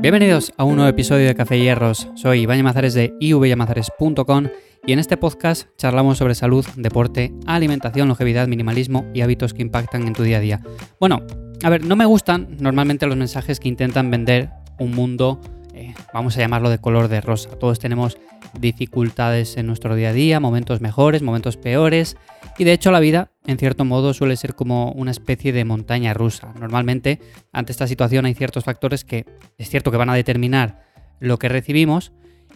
Bienvenidos a un nuevo episodio de Café Hierros. Soy Iván Yamazares de ivyamazares.com y en este podcast charlamos sobre salud, deporte, alimentación, longevidad, minimalismo y hábitos que impactan en tu día a día. Bueno, a ver, no me gustan normalmente los mensajes que intentan vender un mundo, vamos a llamarlo de color de rosa. Todos tenemos dificultades en nuestro día a día, momentos mejores, momentos peores. Y de hecho la vida, en cierto modo, suele ser como una especie de montaña rusa. Normalmente, ante esta situación hay ciertos factores que es cierto que van a determinar lo que recibimos.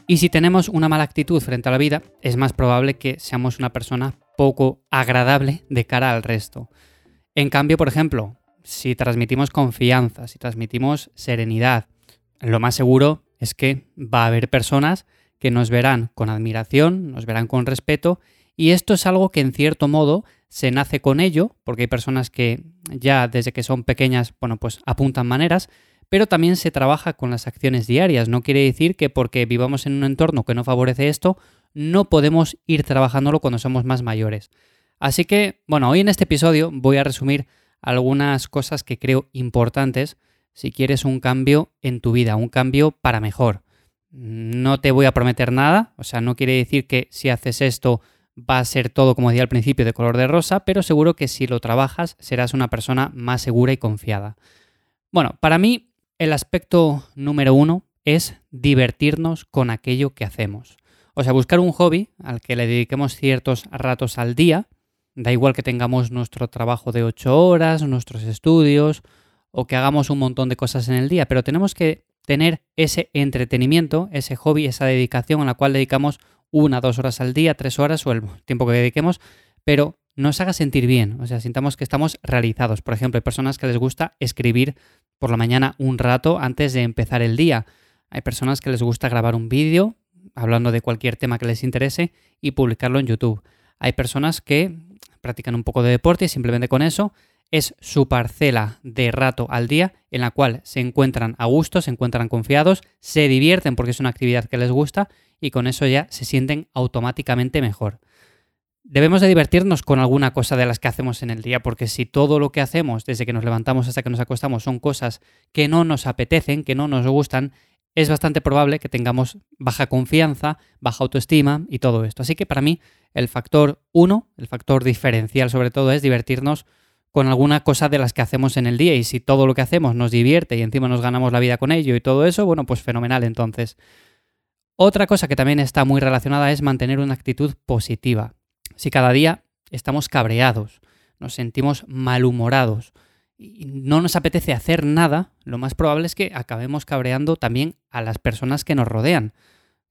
Y si tenemos una mala actitud frente a la vida, es más probable que seamos una persona poco agradable de cara al resto. En cambio, por ejemplo, si transmitimos confianza, si transmitimos serenidad, lo más seguro es que va a haber personas que nos verán con admiración, nos verán con respeto, y esto es algo que en cierto modo se nace con ello, porque hay personas que ya desde que son pequeñas, bueno, pues apuntan maneras, pero también se trabaja con las acciones diarias. No quiere decir que porque vivamos en un entorno que no favorece esto, no podemos ir trabajándolo cuando somos más mayores. Así que, bueno, hoy en este episodio voy a resumir algunas cosas que creo importantes si quieres un cambio en tu vida, un cambio para mejor. No te voy a prometer nada, o sea, no quiere decir que si haces esto va a ser todo, como decía al principio, de color de rosa, pero seguro que si lo trabajas serás una persona más segura y confiada. Bueno, para mí el aspecto número uno es divertirnos con aquello que hacemos. O sea, buscar un hobby al que le dediquemos ciertos ratos al día, da igual que tengamos nuestro trabajo de ocho horas, nuestros estudios, o que hagamos un montón de cosas en el día, pero tenemos que tener ese entretenimiento, ese hobby, esa dedicación a la cual dedicamos una, dos horas al día, tres horas o el tiempo que dediquemos, pero nos haga sentir bien, o sea, sintamos que estamos realizados. Por ejemplo, hay personas que les gusta escribir por la mañana un rato antes de empezar el día. Hay personas que les gusta grabar un vídeo hablando de cualquier tema que les interese y publicarlo en YouTube. Hay personas que practican un poco de deporte y simplemente con eso es su parcela de rato al día en la cual se encuentran a gusto, se encuentran confiados, se divierten porque es una actividad que les gusta y con eso ya se sienten automáticamente mejor. Debemos de divertirnos con alguna cosa de las que hacemos en el día, porque si todo lo que hacemos desde que nos levantamos hasta que nos acostamos son cosas que no nos apetecen, que no nos gustan, es bastante probable que tengamos baja confianza, baja autoestima y todo esto. Así que para mí el factor uno, el factor diferencial sobre todo, es divertirnos con alguna cosa de las que hacemos en el día y si todo lo que hacemos nos divierte y encima nos ganamos la vida con ello y todo eso, bueno, pues fenomenal entonces. Otra cosa que también está muy relacionada es mantener una actitud positiva. Si cada día estamos cabreados, nos sentimos malhumorados y no nos apetece hacer nada, lo más probable es que acabemos cabreando también a las personas que nos rodean.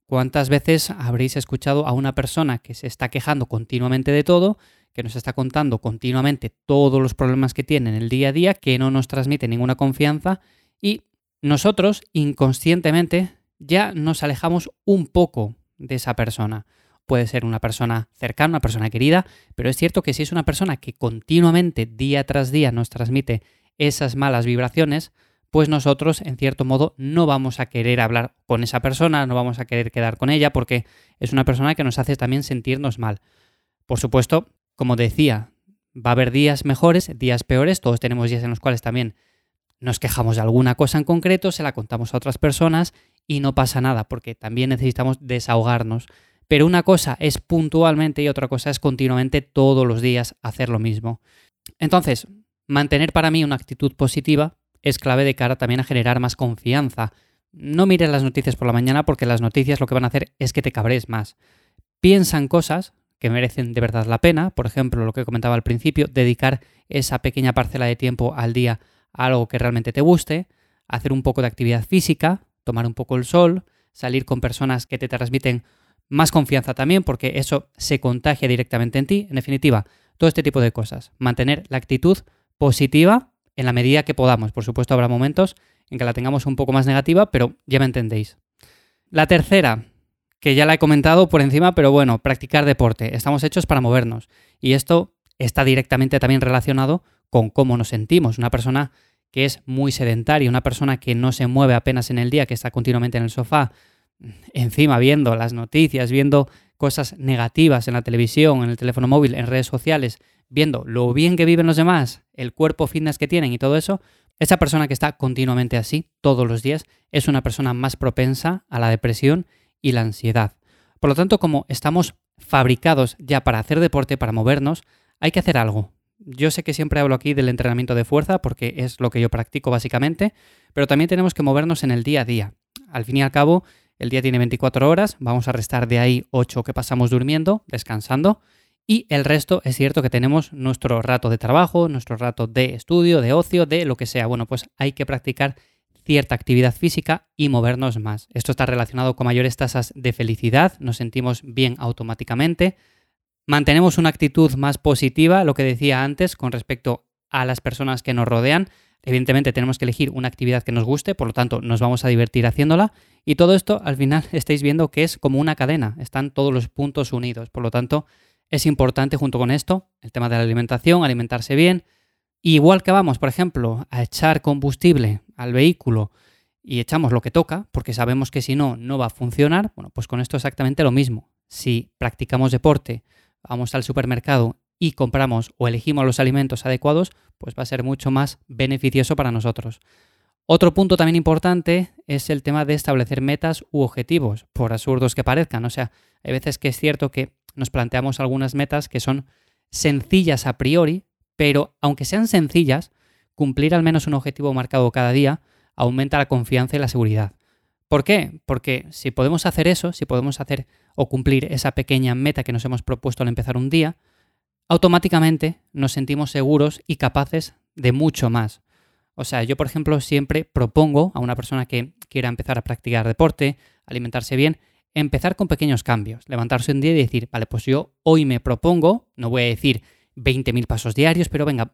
¿Cuántas veces habréis escuchado a una persona que se está quejando continuamente de todo que nos está contando continuamente todos los problemas que tiene en el día a día, que no nos transmite ninguna confianza y nosotros inconscientemente ya nos alejamos un poco de esa persona. Puede ser una persona cercana, una persona querida, pero es cierto que si es una persona que continuamente, día tras día, nos transmite esas malas vibraciones, pues nosotros, en cierto modo, no vamos a querer hablar con esa persona, no vamos a querer quedar con ella, porque es una persona que nos hace también sentirnos mal. Por supuesto, como decía, va a haber días mejores, días peores, todos tenemos días en los cuales también nos quejamos de alguna cosa en concreto, se la contamos a otras personas y no pasa nada, porque también necesitamos desahogarnos. Pero una cosa es puntualmente y otra cosa es continuamente todos los días hacer lo mismo. Entonces, mantener para mí una actitud positiva es clave de cara también a generar más confianza. No mires las noticias por la mañana porque las noticias lo que van a hacer es que te cabres más. Piensa en cosas que merecen de verdad la pena. Por ejemplo, lo que comentaba al principio, dedicar esa pequeña parcela de tiempo al día a algo que realmente te guste, hacer un poco de actividad física, tomar un poco el sol, salir con personas que te transmiten más confianza también, porque eso se contagia directamente en ti. En definitiva, todo este tipo de cosas. Mantener la actitud positiva en la medida que podamos. Por supuesto, habrá momentos en que la tengamos un poco más negativa, pero ya me entendéis. La tercera, que ya la he comentado por encima, pero bueno, practicar deporte. Estamos hechos para movernos. Y esto está directamente también relacionado con cómo nos sentimos. Una persona que es muy sedentaria, una persona que no se mueve apenas en el día, que está continuamente en el sofá, encima viendo las noticias, viendo cosas negativas en la televisión, en el teléfono móvil, en redes sociales, viendo lo bien que viven los demás, el cuerpo fitness que tienen y todo eso, Esa persona que está continuamente así, todos los días, es una persona más propensa a la depresión y la ansiedad. Por lo tanto, como estamos fabricados ya para hacer deporte, para movernos, hay que hacer algo. Yo sé que siempre hablo aquí del entrenamiento de fuerza porque es lo que yo practico básicamente, pero también tenemos que movernos en el día a día. Al fin y al cabo, el día tiene 24 horas, vamos a restar de ahí 8 que pasamos durmiendo, descansando, y el resto es cierto que tenemos nuestro rato de trabajo, nuestro rato de estudio, de ocio, de lo que sea. Bueno, pues hay que practicar cierta actividad física y movernos más. Esto está relacionado con mayores tasas de felicidad, nos sentimos bien automáticamente, mantenemos una actitud más positiva, lo que decía antes, con respecto a las personas que nos rodean. Evidentemente tenemos que elegir una actividad que nos guste, por lo tanto nos vamos a divertir haciéndola y todo esto al final estáis viendo que es como una cadena, están todos los puntos unidos, por lo tanto es importante junto con esto el tema de la alimentación, alimentarse bien, igual que vamos, por ejemplo, a echar combustible al vehículo y echamos lo que toca, porque sabemos que si no, no va a funcionar, bueno, pues con esto exactamente lo mismo. Si practicamos deporte, vamos al supermercado y compramos o elegimos los alimentos adecuados, pues va a ser mucho más beneficioso para nosotros. Otro punto también importante es el tema de establecer metas u objetivos, por absurdos que parezcan. O sea, hay veces que es cierto que nos planteamos algunas metas que son sencillas a priori, pero aunque sean sencillas, cumplir al menos un objetivo marcado cada día aumenta la confianza y la seguridad. ¿Por qué? Porque si podemos hacer eso, si podemos hacer o cumplir esa pequeña meta que nos hemos propuesto al empezar un día, automáticamente nos sentimos seguros y capaces de mucho más. O sea, yo por ejemplo siempre propongo a una persona que quiera empezar a practicar deporte, alimentarse bien, empezar con pequeños cambios, levantarse un día y decir, vale, pues yo hoy me propongo, no voy a decir 20.000 pasos diarios, pero venga,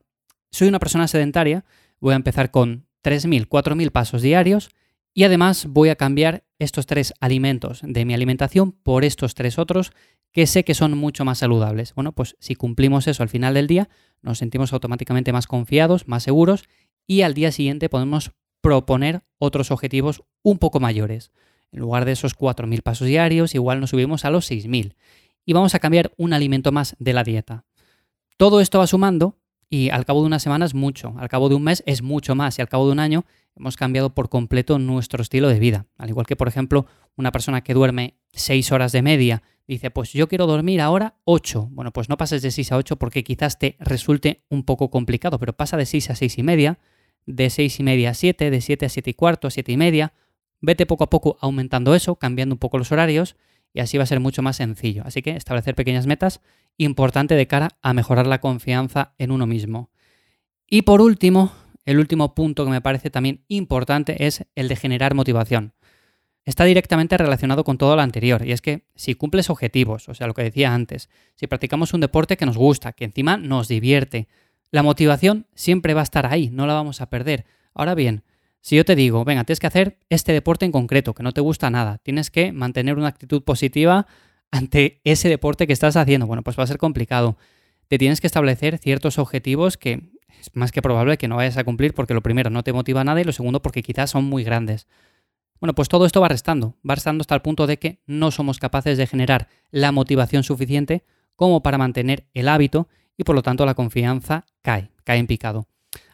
soy una persona sedentaria, voy a empezar con 3.000, 4.000 pasos diarios y además voy a cambiar estos tres alimentos de mi alimentación por estos tres otros que sé que son mucho más saludables. Bueno, pues si cumplimos eso al final del día, nos sentimos automáticamente más confiados, más seguros y al día siguiente podemos proponer otros objetivos un poco mayores. En lugar de esos 4.000 pasos diarios, igual nos subimos a los 6.000 y vamos a cambiar un alimento más de la dieta. Todo esto va sumando y al cabo de una semana es mucho, al cabo de un mes es mucho más y al cabo de un año hemos cambiado por completo nuestro estilo de vida. Al igual que, por ejemplo, una persona que duerme 6 horas de media dice, pues yo quiero dormir ahora 8. Bueno, pues no pases de 6 a 8 porque quizás te resulte un poco complicado, pero pasa de 6 a 6 y media, de 6 y media a 7, de 7 a 7 y cuarto, a 7 y media, Vete poco a poco aumentando eso, cambiando un poco los horarios y así va a ser mucho más sencillo. Así que establecer pequeñas metas, importante de cara a mejorar la confianza en uno mismo. Y por último, el último punto que me parece también importante es el de generar motivación. Está directamente relacionado con todo lo anterior, y es que si cumples objetivos, o sea, lo que decía antes, si practicamos un deporte que nos gusta, que encima nos divierte, la motivación siempre va a estar ahí, no la vamos a perder. Ahora bien, si yo te digo, venga, tienes que hacer este deporte en concreto, que no te gusta nada, tienes que mantener una actitud positiva ante ese deporte que estás haciendo, bueno, pues va a ser complicado. Te tienes que establecer ciertos objetivos que es más que probable que no vayas a cumplir porque lo primero no te motiva nada y lo segundo porque quizás son muy grandes. Bueno, pues todo esto va restando, va restando hasta el punto de que no somos capaces de generar la motivación suficiente como para mantener el hábito y por lo tanto la confianza cae, cae en picado.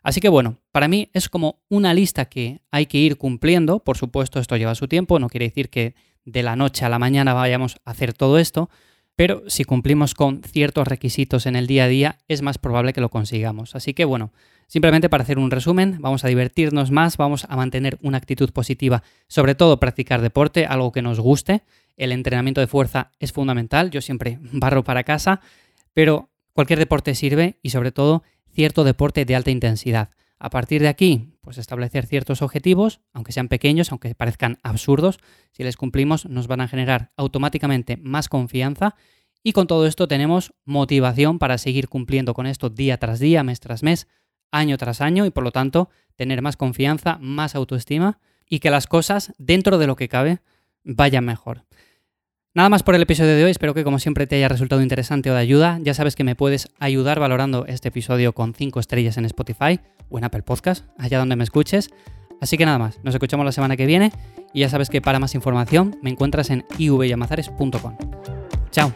Así que bueno, para mí es como una lista que hay que ir cumpliendo. Por supuesto, esto lleva su tiempo, no quiere decir que de la noche a la mañana vayamos a hacer todo esto, pero si cumplimos con ciertos requisitos en el día a día, es más probable que lo consigamos. Así que bueno, simplemente para hacer un resumen, vamos a divertirnos más, vamos a mantener una actitud positiva, sobre todo practicar deporte, algo que nos guste. El entrenamiento de fuerza es fundamental, yo siempre barro para casa, pero cualquier deporte sirve y sobre todo cierto deporte de alta intensidad. A partir de aquí, pues establecer ciertos objetivos, aunque sean pequeños, aunque parezcan absurdos, si les cumplimos nos van a generar automáticamente más confianza y con todo esto tenemos motivación para seguir cumpliendo con esto día tras día, mes tras mes, año tras año y por lo tanto tener más confianza, más autoestima y que las cosas dentro de lo que cabe vayan mejor. Nada más por el episodio de hoy, espero que como siempre te haya resultado interesante o de ayuda. Ya sabes que me puedes ayudar valorando este episodio con 5 estrellas en Spotify o en Apple Podcast, allá donde me escuches. Así que nada más, nos escuchamos la semana que viene y ya sabes que para más información me encuentras en ivyamazares.com. Chao.